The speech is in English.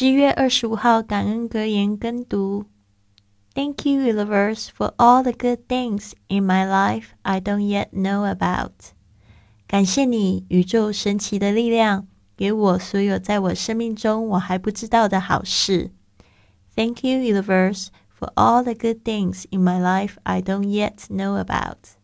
十月二十五号感恩格言跟读：Thank you, universe, for all the good things in my life I don't yet know about。感谢你，宇宙神奇的力量，给我所有在我生命中我还不知道的好事。Thank you, universe, for all the good things in my life I don't yet know about。